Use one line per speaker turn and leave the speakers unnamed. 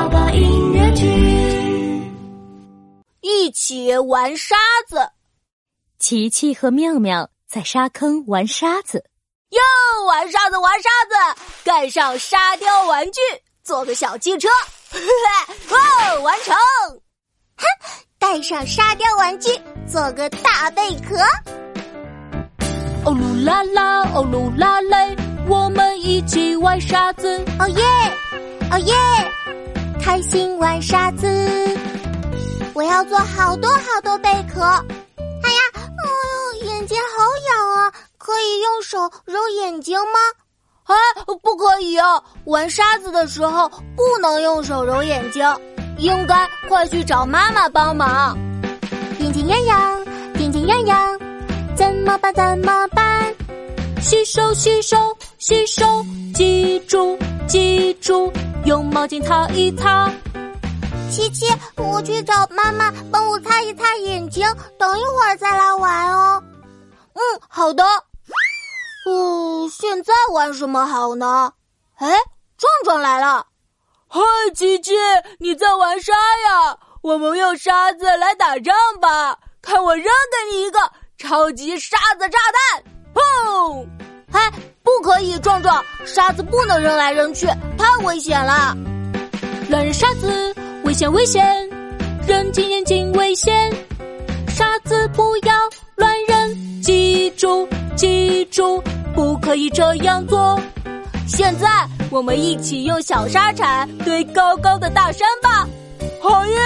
宝宝音乐剧，
一起玩沙子。
琪琪和妙妙在沙坑玩沙子，
哟，玩沙子，玩沙子，盖上沙雕玩具，做个小汽车，哇，完成！
哼，带上沙雕玩具，做个大贝壳。
哦噜啦啦，哦噜啦嘞，我们一起玩沙子，
哦耶，哦耶，开心玩沙子。我要做好多好多贝壳。哎呀，嗯，眼睛好痒啊！可以用手揉眼睛吗？
哎，不可以啊！玩沙子的时候不能用手揉眼睛，应该快去找妈妈帮忙。
眼睛痒痒，眼睛痒痒，怎么办？怎么办？
洗手，洗手，洗手，记住，记住，用毛巾擦一擦。
琪琪，我去找妈妈帮我擦一擦眼睛，等一会儿再来玩哦。
嗯，好的。嗯，现在玩什么好呢？哎，壮壮来了。
嗨，琪琪，你在玩沙呀？我们用沙子来打仗吧！看我扔给你一个超级沙子炸弹！砰！
哎，不可以，壮壮，沙子不能扔来扔去，太危险了。
扔沙子。危险危险，扔进眼睛危险，沙子不要乱扔，记住记住，不可以这样做。
现在我们一起用小沙铲堆高高的大山吧，
好耶！